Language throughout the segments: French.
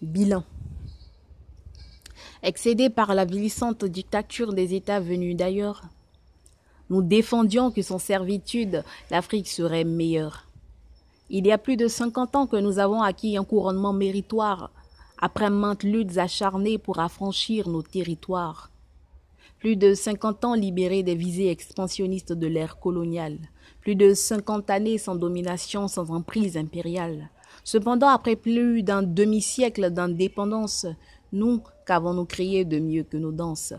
Bilan. Excédés par la vilissante dictature des États venus d'ailleurs, nous défendions que sans servitude, l'Afrique serait meilleure. Il y a plus de cinquante ans que nous avons acquis un couronnement méritoire, après maintes luttes acharnées pour affranchir nos territoires. Plus de cinquante ans libérés des visées expansionnistes de l'ère coloniale. Plus de cinquante années sans domination, sans emprise impériale. Cependant, après plus d'un demi-siècle d'indépendance, nous, qu'avons-nous créé de mieux que nos danses?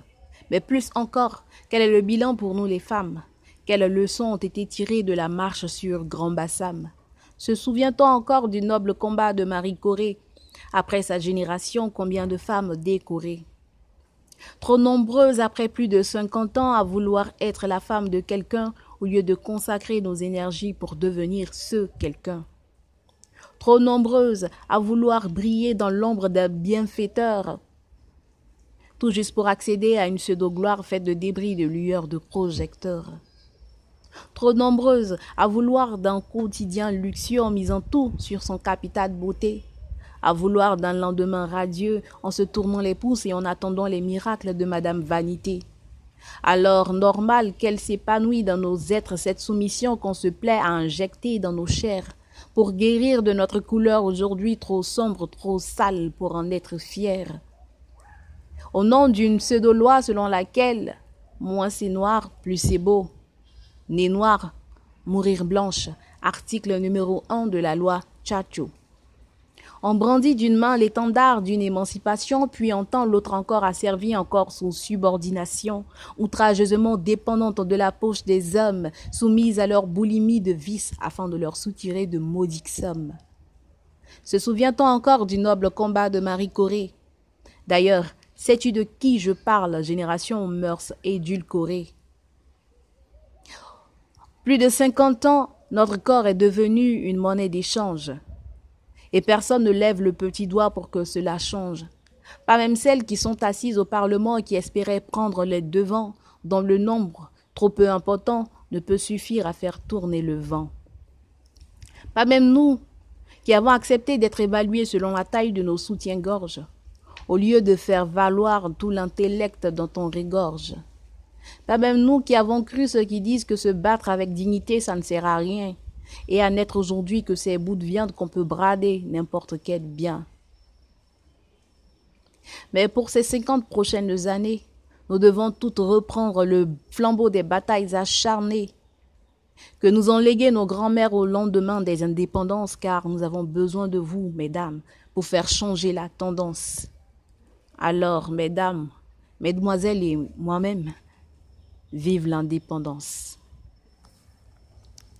Mais plus encore, quel est le bilan pour nous les femmes? Quelles leçons ont été tirées de la marche sur Grand Bassam? Se souvient-on encore du noble combat de Marie Corée Après sa génération, combien de femmes décorées? Trop nombreuses après plus de cinquante ans à vouloir être la femme de quelqu'un au lieu de consacrer nos énergies pour devenir ce quelqu'un trop nombreuses à vouloir briller dans l'ombre d'un bienfaiteur, tout juste pour accéder à une pseudo-gloire faite de débris de lueurs de projecteurs. Trop nombreuses à vouloir d'un quotidien luxueux en misant tout sur son capital beauté, à vouloir d'un lendemain radieux en se tournant les pouces et en attendant les miracles de Madame Vanité. Alors normal qu'elle s'épanouit dans nos êtres cette soumission qu'on se plaît à injecter dans nos chairs, pour guérir de notre couleur aujourd'hui trop sombre, trop sale pour en être fier. Au nom d'une pseudo-loi selon laquelle moins c'est noir, plus c'est beau. Né noir, mourir blanche. Article numéro 1 de la loi Chacho. On brandit d'une main l'étendard d'une émancipation, puis entend l'autre encore asservi encore sous subordination, outrageusement dépendante de la poche des hommes, soumise à leur boulimie de vices afin de leur soutirer de maudiques sommes. Se souvient-on encore du noble combat de Marie Corée? D'ailleurs, sais-tu de qui je parle, génération mœurs édulcorées Plus de cinquante ans, notre corps est devenu une monnaie d'échange et personne ne lève le petit doigt pour que cela change. Pas même celles qui sont assises au Parlement et qui espéraient prendre les devants, dont le nombre, trop peu important, ne peut suffire à faire tourner le vent. Pas même nous, qui avons accepté d'être évalués selon la taille de nos soutiens-gorge, au lieu de faire valoir tout l'intellect dont on régorge. Pas même nous qui avons cru ceux qui disent que se battre avec dignité, ça ne sert à rien, et à n'être aujourd'hui que ces bouts de viande qu'on peut brader n'importe quel bien. Mais pour ces cinquante prochaines années, nous devons toutes reprendre le flambeau des batailles acharnées que nous ont léguées nos grands-mères au lendemain des indépendances, car nous avons besoin de vous, mesdames, pour faire changer la tendance. Alors, mesdames, mesdemoiselles et moi-même, vive l'indépendance.